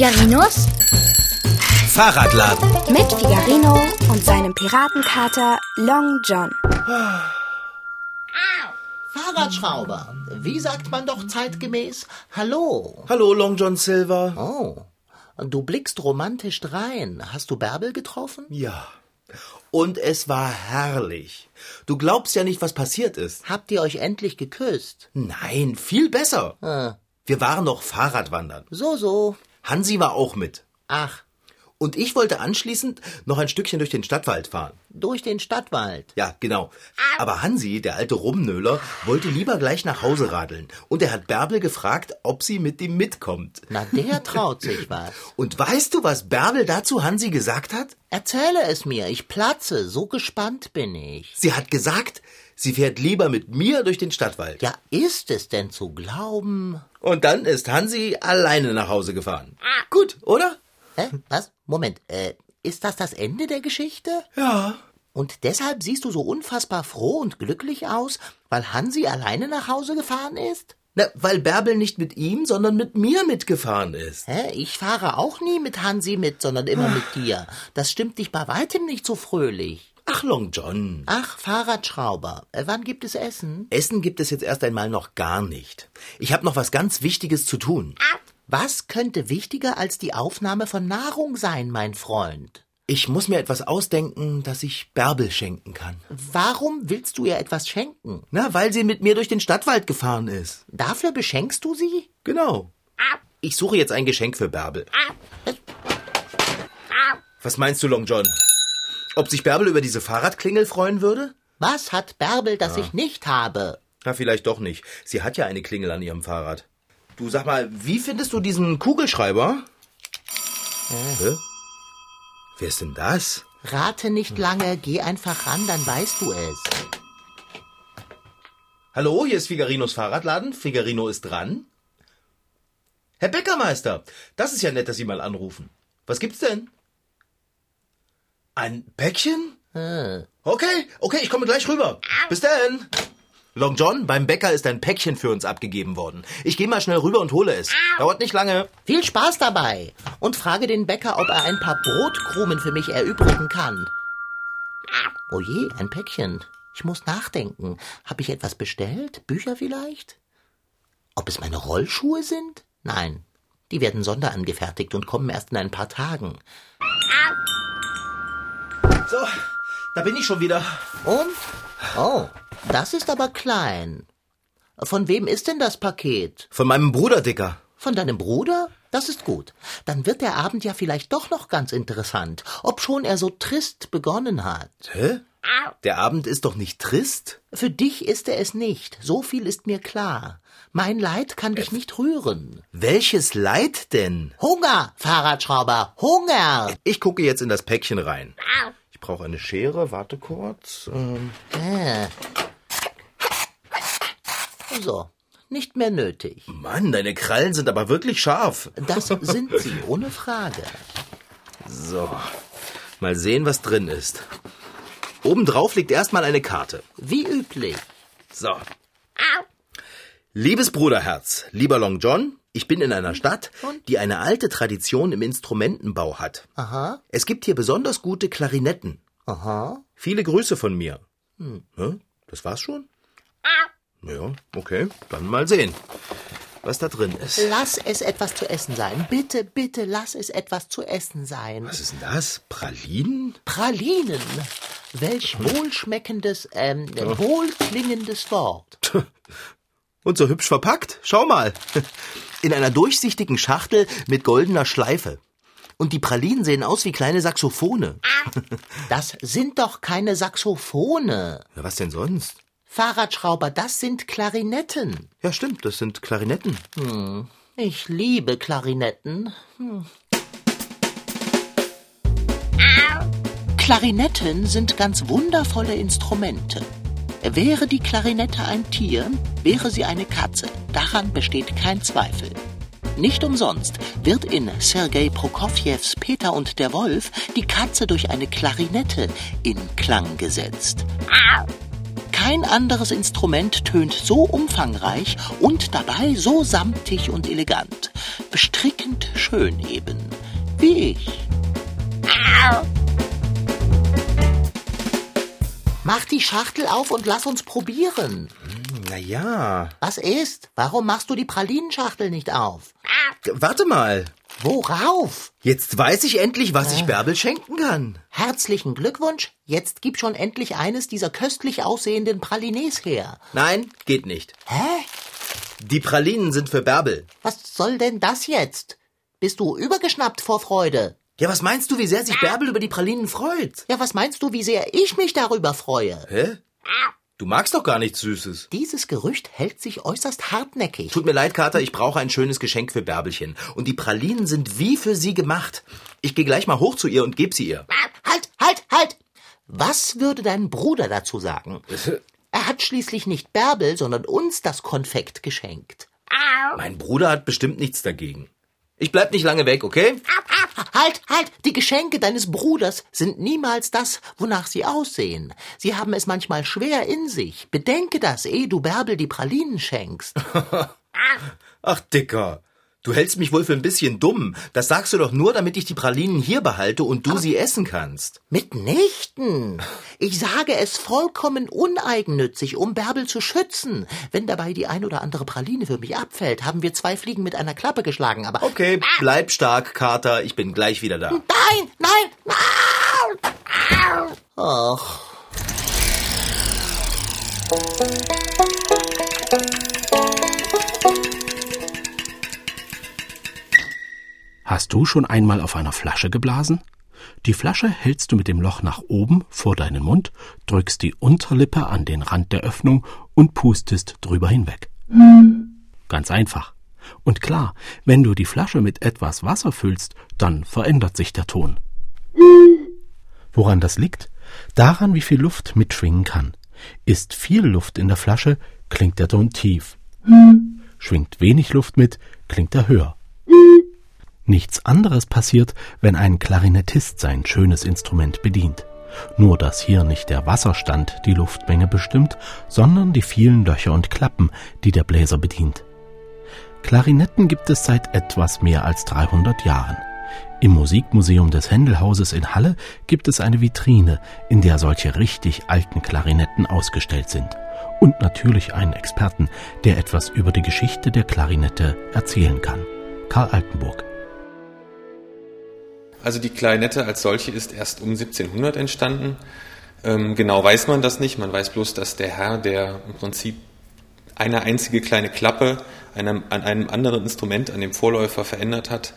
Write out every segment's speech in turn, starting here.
Figarinos Fahrradladen. mit Figarino und seinem Piratenkater Long John. Fahrradschrauber. Wie sagt man doch zeitgemäß? Hallo. Hallo, Long John Silver. Oh, du blickst romantisch drein. Hast du Bärbel getroffen? Ja. Und es war herrlich. Du glaubst ja nicht, was passiert ist. Habt ihr euch endlich geküsst? Nein, viel besser. Ah, Wir waren noch Fahrradwandern. so, so. Hansi war auch mit. Ach, Und ich wollte anschließend noch ein Stückchen durch den Stadtwald fahren. durch den Stadtwald. Ja, genau. Aber Hansi, der alte Rumnöler, wollte lieber gleich nach Hause radeln. Und er hat Bärbel gefragt, ob sie mit ihm mitkommt. Na, der traut sich was. Und weißt du, was Bärbel dazu Hansi gesagt hat? Erzähle es mir, ich platze, so gespannt bin ich. Sie hat gesagt, sie fährt lieber mit mir durch den Stadtwald. Ja, ist es denn zu glauben? Und dann ist Hansi alleine nach Hause gefahren. Gut, oder? Hä? Was? Moment, äh, ist das das Ende der Geschichte? Ja. Und deshalb siehst du so unfassbar froh und glücklich aus, weil Hansi alleine nach Hause gefahren ist? Na, weil Bärbel nicht mit ihm, sondern mit mir mitgefahren ist. Hä? Ich fahre auch nie mit Hansi mit, sondern immer mit dir. Das stimmt dich bei weitem nicht so fröhlich. Ach, Long John. Ach, Fahrradschrauber. Äh, wann gibt es Essen? Essen gibt es jetzt erst einmal noch gar nicht. Ich habe noch was ganz Wichtiges zu tun. Was könnte wichtiger als die Aufnahme von Nahrung sein, mein Freund? Ich muss mir etwas ausdenken, das ich Bärbel schenken kann. Warum willst du ihr etwas schenken? Na, weil sie mit mir durch den Stadtwald gefahren ist. Dafür beschenkst du sie? Genau. Ich suche jetzt ein Geschenk für Bärbel. Was meinst du, Long John? Ob sich Bärbel über diese Fahrradklingel freuen würde? Was hat Bärbel, das ich nicht habe? Na, vielleicht doch nicht. Sie hat ja eine Klingel an ihrem Fahrrad. Du sag mal, wie findest du diesen Kugelschreiber? Hä? Wer ist denn das? Rate nicht lange, geh einfach ran, dann weißt du es. Hallo, hier ist Figarinos Fahrradladen. Figarino ist dran. Herr Bäckermeister, das ist ja nett, dass Sie mal anrufen. Was gibt's denn? Ein Päckchen? Hm. Okay, okay, ich komme gleich rüber. Bis dann. Long John, beim Bäcker ist ein Päckchen für uns abgegeben worden. Ich gehe mal schnell rüber und hole es. Dauert nicht lange. Viel Spaß dabei. Und frage den Bäcker, ob er ein paar Brotkrumen für mich erübrigen kann. Oh je, ein Päckchen. Ich muss nachdenken. Habe ich etwas bestellt? Bücher vielleicht? Ob es meine Rollschuhe sind? Nein. Die werden sonderangefertigt und kommen erst in ein paar Tagen. So, da bin ich schon wieder. Und? Oh, das ist aber klein. Von wem ist denn das Paket? Von meinem Bruder, Dicker. Von deinem Bruder? Das ist gut. Dann wird der Abend ja vielleicht doch noch ganz interessant, obschon er so trist begonnen hat. Hä? Der Abend ist doch nicht trist? Für dich ist er es nicht, so viel ist mir klar. Mein Leid kann dich nicht rühren. Welches Leid denn? Hunger, Fahrradschrauber, Hunger! Ich gucke jetzt in das Päckchen rein. Ich brauche eine Schere, warte kurz. Ähm, Äh. So, nicht mehr nötig. Mann, deine Krallen sind aber wirklich scharf. Das sind sie, ohne Frage. So, mal sehen, was drin ist. Obendrauf liegt erstmal eine Karte. Wie üblich. So. Liebes Bruderherz, lieber Long John, ich bin in einer Stadt, die eine alte Tradition im Instrumentenbau hat. Aha, Es gibt hier besonders gute Klarinetten. aha. Viele Grüße von mir. Hm? Das war's schon? Ja, okay. Dann mal sehen, was da drin ist. Lass es etwas zu essen sein. Bitte, bitte, lass es etwas zu essen sein. Was ist denn das? Pralinen? Pralinen. Welch wohlschmeckendes, ähm, wohlklingendes Wort. Und so hübsch verpackt. Schau mal. In einer durchsichtigen Schachtel mit goldener Schleife. Und die Pralinen sehen aus wie kleine Saxophone. Das sind doch keine Saxophone. Ja, was denn sonst? Fahrradschrauber, das sind Klarinetten. Ja, stimmt, das sind Klarinetten. Ich liebe Klarinetten. Hm. Klarinetten sind ganz wundervolle Instrumente. Wäre die Klarinette ein Tier, wäre sie eine Katze. Daran besteht kein Zweifel. Nicht umsonst wird in Sergei Prokofjews Peter und der Wolf die Katze durch eine Klarinette in Klang gesetzt. Kein anderes Instrument tönt so umfangreich und dabei so samtig und elegant. Bestrickend schön eben. Wie ich. Mach die Schachtel auf und lass uns probieren. Na ja. Was ist? Warum machst du die Pralinenschachtel nicht auf? Warte mal. Worauf? Jetzt weiß ich endlich, was ich Bärbel schenken kann. Herzlichen Glückwunsch. Jetzt gib schon endlich eines dieser köstlich aussehenden Pralines her. Nein, geht nicht. Hä? Die Pralinen sind für Bärbel. Was soll denn das jetzt? Bist du übergeschnappt vor Freude? Ja, was meinst du, wie sehr sich Bärbel über die Pralinen freut? Ja, was meinst du, wie sehr ich mich darüber freue? Hä? Du magst doch gar nichts Süßes. Dieses Gerücht hält sich äußerst hartnäckig. Tut mir leid, Kater, ich brauche ein schönes Geschenk für Bärbelchen. Und die Pralinen sind wie für sie gemacht. Ich gehe gleich mal hoch zu ihr und geb sie ihr. Halt, halt, halt! Was würde dein Bruder dazu sagen? Er hat schließlich nicht Bärbel, sondern uns das Konfekt geschenkt. Mein Bruder hat bestimmt nichts dagegen. Ich bleib nicht lange weg, okay? Halt, halt! Die Geschenke deines Bruders sind niemals das, wonach sie aussehen. Sie haben es manchmal schwer in sich. Bedenke das, ehe du Bärbel die Pralinen schenkst. Ach, Dicker. Du hältst mich wohl für ein bisschen dumm. Das sagst du doch nur, damit ich die Pralinen hier behalte und du sie essen kannst. Mitnichten. Ich sage es vollkommen uneigennützig, um Bärbel zu schützen. Wenn dabei die ein oder andere Praline für mich abfällt, haben wir zwei Fliegen mit einer Klappe geschlagen, aber... Okay, bleib stark, Kater. Ich bin gleich wieder da. Nein, nein, nein! Ach. Hast du schon einmal auf einer Flasche geblasen? Die Flasche hältst du mit dem Loch nach oben vor deinen Mund, drückst die Unterlippe an den Rand der Öffnung und pustest drüber hinweg. Ganz einfach. Und klar, wenn du die Flasche mit etwas Wasser füllst, dann verändert sich der Ton. Woran das liegt? Daran, wie viel Luft mitschwingen kann. Ist viel Luft in der Flasche, klingt der Ton tief. Schwingt wenig Luft mit, klingt er höher. Nichts anderes passiert, wenn ein Klarinettist sein schönes Instrument bedient. Nur dass hier nicht der Wasserstand die Luftmenge bestimmt, sondern die vielen Löcher und Klappen, die der Bläser bedient. Klarinetten gibt es seit etwas mehr als 300 Jahren. Im Musikmuseum des Händelhauses in Halle gibt es eine Vitrine, in der solche richtig alten Klarinetten ausgestellt sind. Und natürlich einen Experten, der etwas über die Geschichte der Klarinette erzählen kann. Karl Altenburg. Also die Klarinette als solche ist erst um 1700 entstanden. Ähm, genau weiß man das nicht. Man weiß bloß, dass der Herr, der im Prinzip eine einzige kleine Klappe einem, an einem anderen Instrument, an dem Vorläufer verändert hat,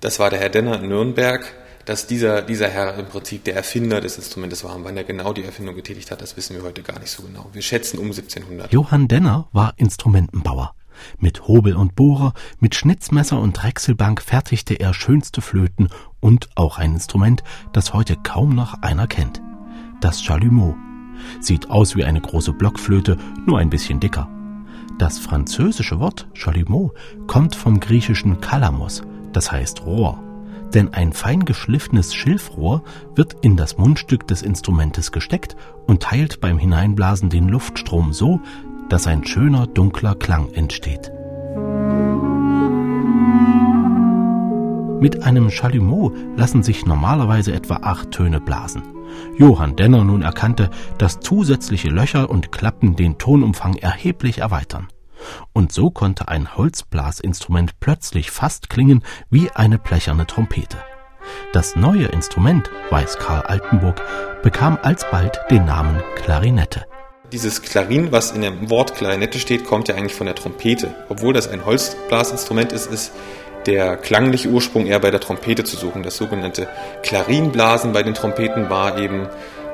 das war der Herr Denner in Nürnberg. Dass dieser, dieser Herr im Prinzip der Erfinder des Instrumentes war. Und wann er genau die Erfindung getätigt hat, das wissen wir heute gar nicht so genau. Wir schätzen um 1700. Johann Denner war Instrumentenbauer. Mit Hobel und Bohrer, mit Schnitzmesser und Drechselbank fertigte er schönste Flöten und auch ein Instrument, das heute kaum noch einer kennt. Das Chalumeau. Sieht aus wie eine große Blockflöte, nur ein bisschen dicker. Das französische Wort Chalumeau kommt vom griechischen Kalamos, das heißt Rohr. Denn ein fein geschliffenes Schilfrohr wird in das Mundstück des Instrumentes gesteckt und teilt beim Hineinblasen den Luftstrom so, dass ein schöner dunkler Klang entsteht. Mit einem Chalumeau lassen sich normalerweise etwa acht Töne blasen. Johann Denner nun erkannte, dass zusätzliche Löcher und Klappen den Tonumfang erheblich erweitern. Und so konnte ein Holzblasinstrument plötzlich fast klingen wie eine blecherne Trompete. Das neue Instrument, weiß Karl Altenburg, bekam alsbald den Namen Klarinette. Dieses Klarin, was in dem Wort Klarinette steht, kommt ja eigentlich von der Trompete. Obwohl das ein Holzblasinstrument ist, ist der klangliche Ursprung eher bei der Trompete zu suchen. Das sogenannte Klarinblasen bei den Trompeten war eben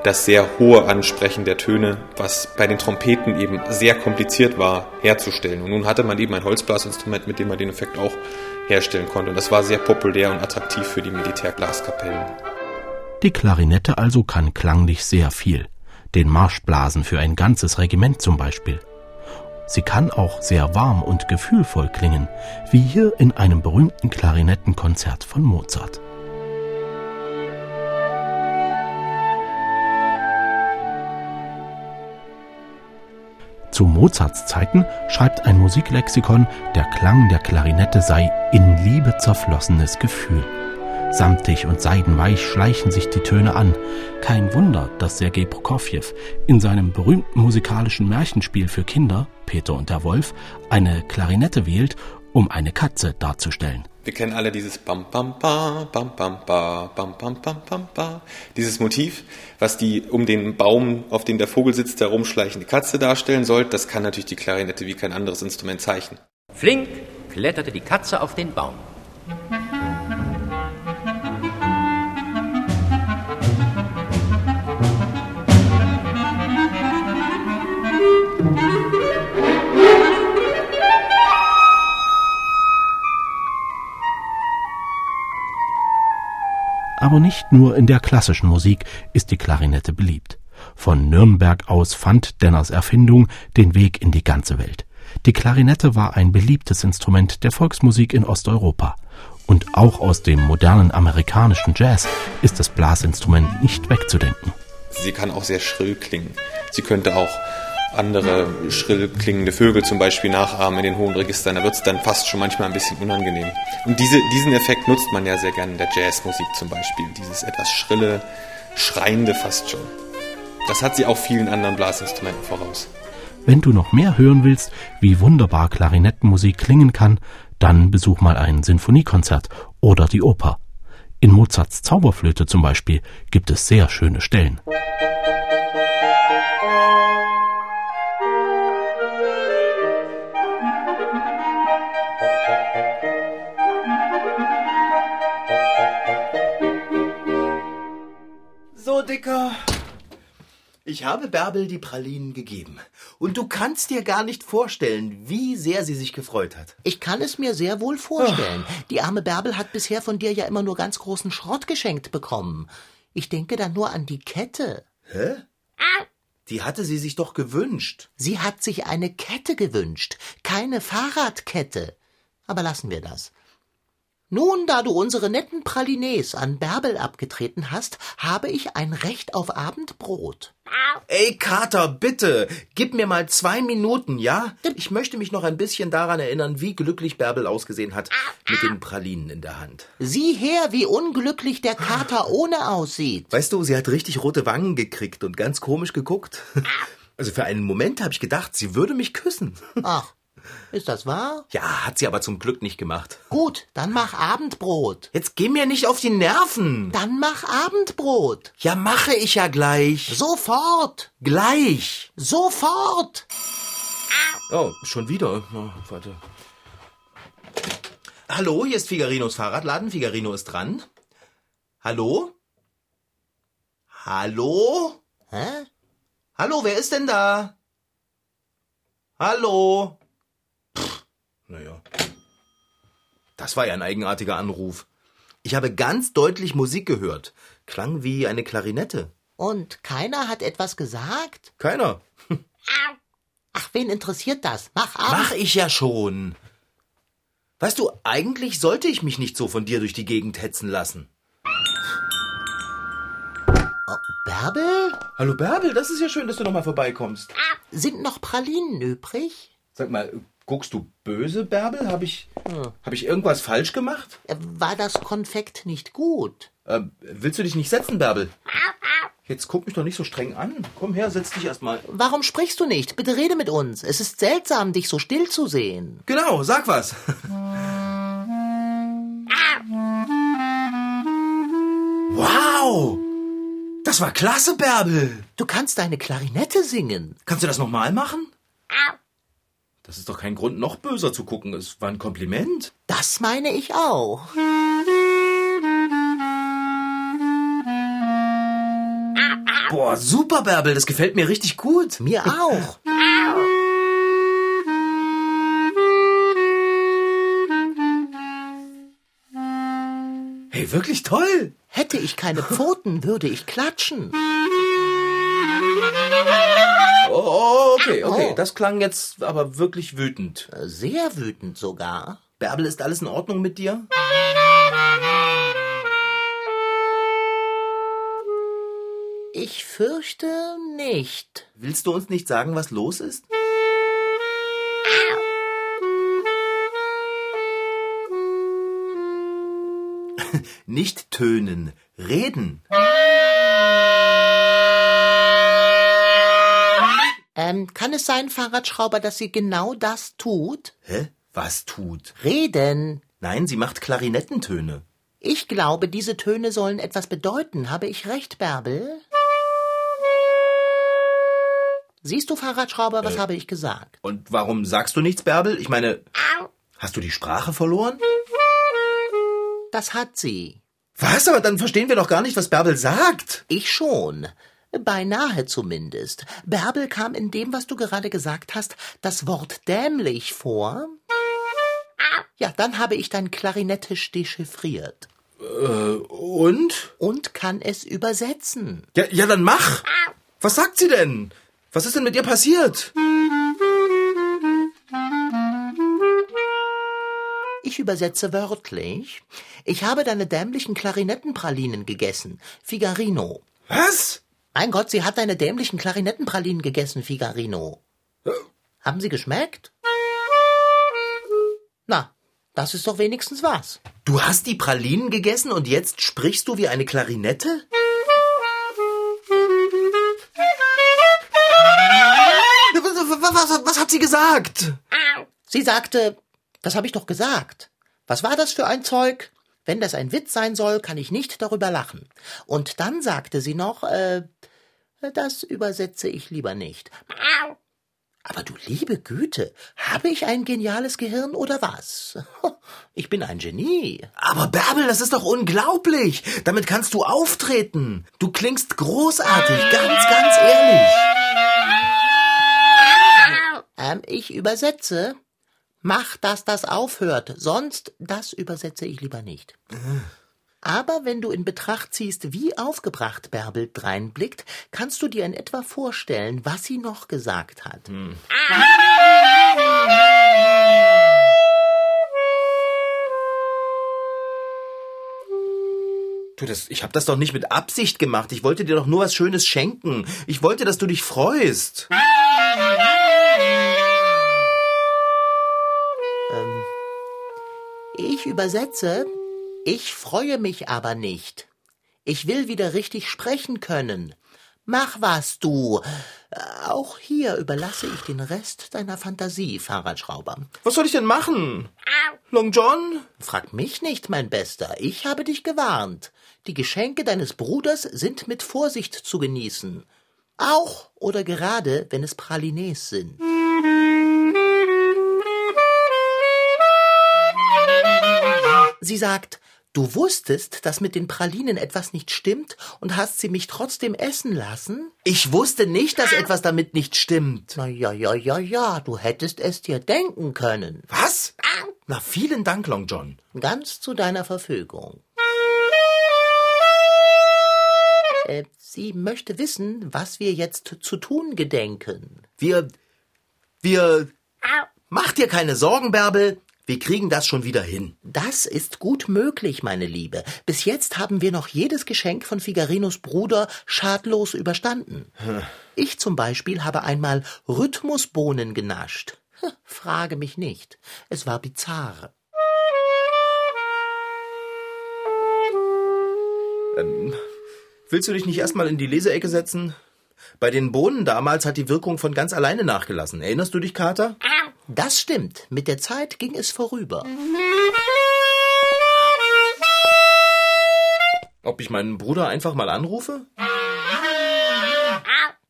das sehr hohe Ansprechen der Töne, was bei den Trompeten eben sehr kompliziert war herzustellen. Und nun hatte man eben ein Holzblasinstrument, mit dem man den Effekt auch herstellen konnte. Und das war sehr populär und attraktiv für die Militärblaskapellen. Die Klarinette also kann klanglich sehr viel. Den Marschblasen für ein ganzes Regiment zum Beispiel. Sie kann auch sehr warm und gefühlvoll klingen, wie hier in einem berühmten Klarinettenkonzert von Mozart. Zu Mozarts Zeiten schreibt ein Musiklexikon, der Klang der Klarinette sei in Liebe zerflossenes Gefühl. Samtig und seidenweich schleichen sich die Töne an. Kein Wunder, dass Sergei Prokofjew in seinem berühmten musikalischen Märchenspiel für Kinder, Peter und der Wolf, eine Klarinette wählt, um eine Katze darzustellen. Wir kennen alle dieses Bam Bam Ba, Bam Bam Ba, Bam Bam Bam Bam Ba. Dieses Motiv, was die um den Baum, auf dem der Vogel sitzt, herumschleichende Katze darstellen soll, das kann natürlich die Klarinette wie kein anderes Instrument zeichnen. Flink kletterte die Katze auf den Baum. Aber nicht nur in der klassischen Musik ist die Klarinette beliebt. Von Nürnberg aus fand Denners Erfindung den Weg in die ganze Welt. Die Klarinette war ein beliebtes Instrument der Volksmusik in Osteuropa. Und auch aus dem modernen amerikanischen Jazz ist das Blasinstrument nicht wegzudenken. Sie kann auch sehr schrill klingen. Sie könnte auch andere schrill klingende Vögel zum Beispiel nachahmen in den hohen Registern. Da wird es dann fast schon manchmal ein bisschen unangenehm. Und diese, diesen Effekt nutzt man ja sehr gerne in der Jazzmusik zum Beispiel. Dieses etwas schrille, schreiende fast schon. Das hat sie auch vielen anderen Blasinstrumenten voraus. Wenn du noch mehr hören willst, wie wunderbar Klarinettenmusik klingen kann, dann besuch mal ein Sinfoniekonzert oder die Oper. In Mozarts Zauberflöte zum Beispiel gibt es sehr schöne Stellen. So, Dicker. Ich habe Bärbel die Pralinen gegeben. Und du kannst dir gar nicht vorstellen, wie sehr sie sich gefreut hat. Ich kann es mir sehr wohl vorstellen. Die arme Bärbel hat bisher von dir ja immer nur ganz großen Schrott geschenkt bekommen. Ich denke dann nur an die Kette. Hä? Die hatte sie sich doch gewünscht. Sie hat sich eine Kette gewünscht, keine Fahrradkette. Aber lassen wir das. Nun, da du unsere netten Pralines an Bärbel abgetreten hast, habe ich ein Recht auf Abendbrot. Ey, Kater, bitte, gib mir mal zwei Minuten, ja? Ich möchte mich noch ein bisschen daran erinnern, wie glücklich Bärbel ausgesehen hat mit den Pralinen in der Hand. Sieh her, wie unglücklich der Kater ohne aussieht. Weißt du, sie hat richtig rote Wangen gekriegt und ganz komisch geguckt. Also für einen Moment habe ich gedacht, sie würde mich küssen. Ach, ist das wahr? Ja, hat sie aber zum Glück nicht gemacht. Gut, dann mach Abendbrot. Jetzt geh mir nicht auf die Nerven. Dann mach Abendbrot. Ja, mache ich ja gleich. Sofort. Gleich. Sofort. Oh, schon wieder. Oh, warte. Hallo, hier ist Figarinos Fahrradladen. Figarino ist dran. Hallo? Hallo? Hä? Hallo, wer ist denn da? Hallo? Naja. Das war ja ein eigenartiger Anruf. Ich habe ganz deutlich Musik gehört. Klang wie eine Klarinette. Und keiner hat etwas gesagt? Keiner. Ach, wen interessiert das? Mach Abend. Mach ich ja schon. Weißt du, eigentlich sollte ich mich nicht so von dir durch die Gegend hetzen lassen. Oh, Bärbel? Hallo Bärbel, das ist ja schön, dass du nochmal vorbeikommst. Sind noch Pralinen übrig? Sag mal, guckst du böse, Bärbel? Habe ich, hab ich irgendwas falsch gemacht? Äh, War das Konfekt nicht gut? Äh, willst du dich nicht setzen, Bärbel? Jetzt guck mich doch nicht so streng an. Komm her, setz dich erstmal. Warum sprichst du nicht? Bitte rede mit uns. Es ist seltsam, dich so still zu sehen. Genau, sag was. wow! Das war klasse, Bärbel. Du kannst deine Klarinette singen. Kannst du das nochmal machen? Das ist doch kein Grund, noch böser zu gucken. Es war ein Kompliment. Das meine ich auch. Boah, super, Bärbel. Das gefällt mir richtig gut. Mir auch. Hey, wirklich toll. Hätte ich keine Pfoten, würde ich klatschen. Oh, oh, oh, okay, okay. Das klang jetzt aber wirklich wütend. Äh, sehr wütend sogar. Bärbel, ist alles in Ordnung mit dir? Ich fürchte nicht. Willst du uns nicht sagen, was los ist? nicht tönen, reden. Ähm, kann es sein, Fahrradschrauber, dass sie genau das tut? Hä? Was tut? Reden. Nein, sie macht Klarinettentöne. Ich glaube, diese Töne sollen etwas bedeuten. Habe ich recht, Bärbel? Siehst du, Fahrradschrauber, was habe ich gesagt? Und warum sagst du nichts, Bärbel? Ich meine, hast du die Sprache verloren? Das hat sie. Was? Aber dann verstehen wir doch gar nicht, was Bärbel sagt. Ich schon. Beinahe zumindest. Bärbel kam in dem, was du gerade gesagt hast, das Wort dämlich vor. Ja, dann habe ich dein Klarinettisch dechiffriert Und? und kann es übersetzen. Ja, ja, dann mach. Was sagt sie denn? Was ist denn mit ihr passiert? Ich übersetze wörtlich. Ich habe deine dämlichen Klarinettenpralinen gegessen. Figarino. Was? Mein Gott, sie hat deine dämlichen Klarinettenpralinen gegessen, Figarino. Haben sie geschmeckt? Na, das ist doch wenigstens was. Du hast die Pralinen gegessen und jetzt sprichst du wie eine Klarinette? Was, was, was hat sie gesagt? Sie sagte, das habe ich doch gesagt. Was war das für ein Zeug? Wenn das ein Witz sein soll, kann ich nicht darüber lachen. Und dann sagte sie noch, äh, das übersetze ich lieber nicht. Aber du liebe Güte, habe ich ein geniales Gehirn oder was? Ich bin ein Genie. Aber Bärbel, das ist doch unglaublich. Damit kannst du auftreten. Du klingst großartig, ganz, ganz ehrlich. Ähm, ich übersetze. Mach, dass das aufhört, sonst das übersetze ich lieber nicht. Aber wenn du in Betracht ziehst, wie aufgebracht Bärbel dreinblickt, kannst du dir in etwa vorstellen, was sie noch gesagt hat. Du, das, ich habe das doch nicht mit Absicht gemacht. Ich wollte dir doch nur was Schönes schenken. Ich wollte, dass du dich freust. Übersetze, ich freue mich aber nicht. Ich will wieder richtig sprechen können. Mach was, du. Äh, Auch hier überlasse ich den Rest deiner Fantasie, Fahrradschrauber. Was soll ich denn machen? Long John? Frag mich nicht, mein Bester. Ich habe dich gewarnt. Die Geschenke deines Bruders sind mit Vorsicht zu genießen. Auch oder gerade, wenn es Pralines sind. Sie sagt, du wusstest, dass mit den Pralinen etwas nicht stimmt und hast sie mich trotzdem essen lassen? Ich wusste nicht, dass etwas damit nicht stimmt. Na ja, ja, ja, ja, du hättest es dir denken können. Was? Na, vielen Dank, Long John. Ganz zu deiner Verfügung. Äh, sie möchte wissen, was wir jetzt zu tun gedenken. Wir, wir, mach dir keine Sorgen, Bärbel. Wir kriegen das schon wieder hin. Das ist gut möglich, meine Liebe. Bis jetzt haben wir noch jedes Geschenk von Figarinos Bruder schadlos überstanden. Ich zum Beispiel habe einmal Rhythmusbohnen genascht. Hm, Frage mich nicht. Es war bizarr. Willst du dich nicht erstmal in die Leseecke setzen? Bei den Bohnen damals hat die Wirkung von ganz alleine nachgelassen. Erinnerst du dich, Kater? Das stimmt. Mit der Zeit ging es vorüber. Ob ich meinen Bruder einfach mal anrufe?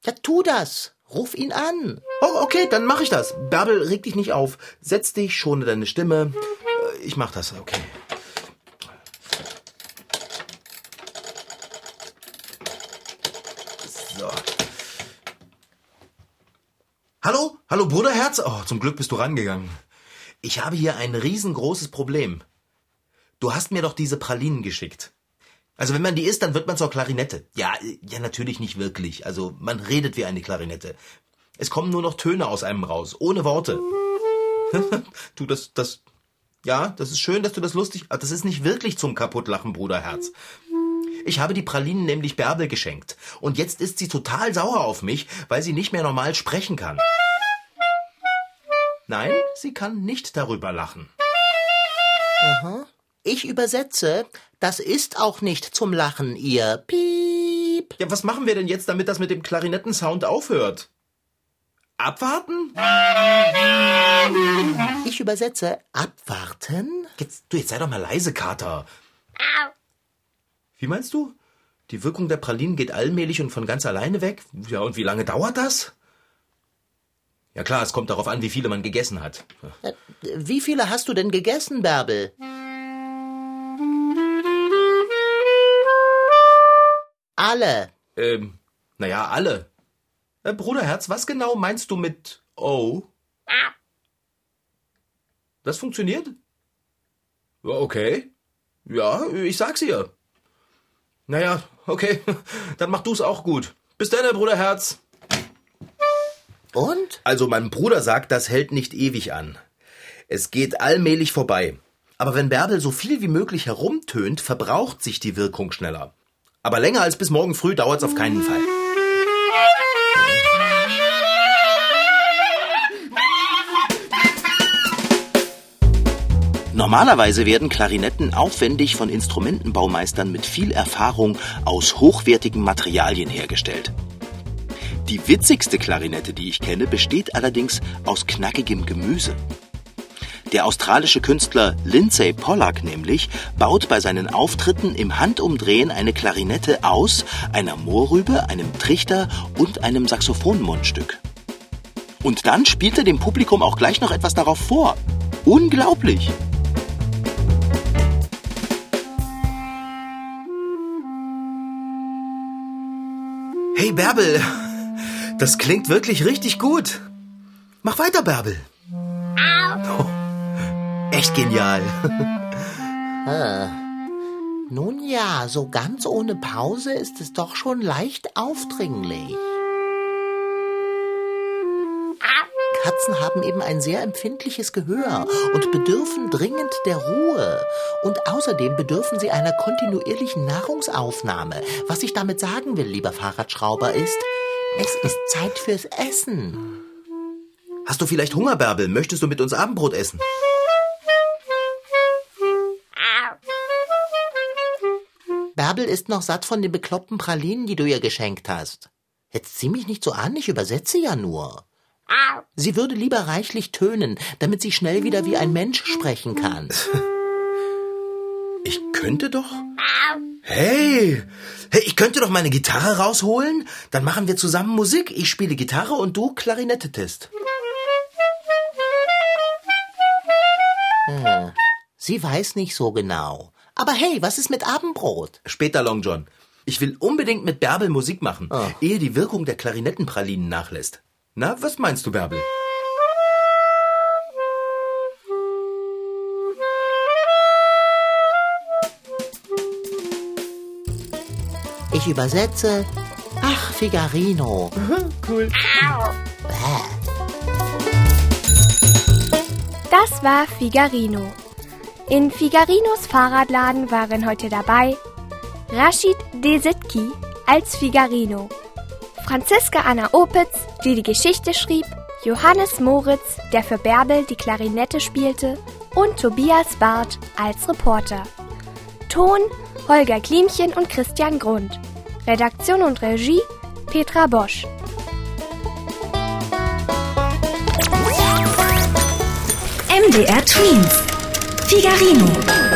Ja, tu das. Ruf ihn an. Oh, okay, dann mache ich das. Bärbel, reg dich nicht auf. Setz dich, schone deine Stimme. Äh, Ich mach das, okay. So. Hallo? Bruderherz? Oh, zum Glück bist du rangegangen. Ich habe hier ein riesengroßes Problem. Du hast mir doch diese Pralinen geschickt. Also wenn man die isst, dann wird man zur Klarinette. Ja, ja, natürlich nicht wirklich. Also man redet wie eine Klarinette. Es kommen nur noch Töne aus einem raus, ohne Worte. du, das, das, ja, das ist schön, dass du das lustig, aber das ist nicht wirklich zum Kaputtlachen, Bruderherz. Ich habe die Pralinen nämlich Bärbel geschenkt. Und jetzt ist sie total sauer auf mich, weil sie nicht mehr normal sprechen kann. Nein, sie kann nicht darüber lachen. Ich übersetze, das ist auch nicht zum Lachen, ihr Piep. Ja, was machen wir denn jetzt, damit das mit dem Klarinettensound aufhört? Abwarten? Ich übersetze, abwarten? Jetzt, du, jetzt sei doch mal leise, Kater. Wie meinst du? Die Wirkung der Pralinen geht allmählich und von ganz alleine weg? Ja, und wie lange dauert das? Ja klar, es kommt darauf an, wie viele man gegessen hat. Äh, Wie viele hast du denn gegessen, Bärbel? Alle. Ähm, naja, alle. Äh, Bruderherz, was genau meinst du mit Oh? Das funktioniert? Ja, okay. Ja, ich sag's ihr. Naja, okay. Dann mach du's auch gut. Bis dann, Bruderherz. Und? Also mein Bruder sagt, das hält nicht ewig an. Es geht allmählich vorbei. Aber wenn Bärbel so viel wie möglich herumtönt, verbraucht sich die Wirkung schneller. Aber länger als bis morgen früh dauert's auf keinen Fall. Normalerweise werden Klarinetten aufwendig von Instrumentenbaumeistern mit viel Erfahrung aus hochwertigen Materialien hergestellt. Die witzigste Klarinette, die ich kenne, besteht allerdings aus knackigem Gemüse. Der australische Künstler Lindsay Pollack nämlich baut bei seinen Auftritten im Handumdrehen eine Klarinette aus einer Mohrrübe, einem Trichter und einem Saxophonmundstück. Und dann spielt er dem Publikum auch gleich noch etwas darauf vor. Unglaublich! Hey Bärbel, das klingt wirklich richtig gut. Mach weiter, Bärbel. Oh, echt genial. Nun ja, so ganz ohne Pause ist es doch schon leicht aufdringlich. Katzen haben eben ein sehr empfindliches Gehör und bedürfen dringend der Ruhe. Und außerdem bedürfen sie einer kontinuierlichen Nahrungsaufnahme. Was ich damit sagen will, lieber Fahrradschrauber, ist, es ist Zeit fürs Essen. Hast du vielleicht Hunger, Bärbel? Möchtest du mit uns Abendbrot essen? Bärbel ist noch satt von den bekloppten Pralinen, die du ihr geschenkt hast. Jetzt zieh mich nicht so an, ich übersetze ja nur. Sie würde lieber reichlich tönen, damit sie schnell wieder wie ein Mensch sprechen kann. Ich könnte doch. Hey, hey, ich könnte doch meine Gitarre rausholen. Dann machen wir zusammen Musik. Ich spiele Gitarre und du Klarinette-Test. Sie weiß nicht so genau. Aber hey, was ist mit Abendbrot? Später, Long John. Ich will unbedingt mit Bärbel Musik machen, Ah. ehe die Wirkung der Klarinettenpralinen nachlässt. Na, was meinst du, Bärbel? Ich übersetze. Ach, Figarino. Cool. Das war Figarino. In Figarinos Fahrradladen waren heute dabei Rashid Desitki als Figarino, Franziska Anna Opitz, die die Geschichte schrieb, Johannes Moritz, der für Bärbel die Klarinette spielte und Tobias Barth als Reporter. Ton Holger Klimchen und Christian Grund. Redaktion und Regie Petra Bosch. MDR Twins. Figarino.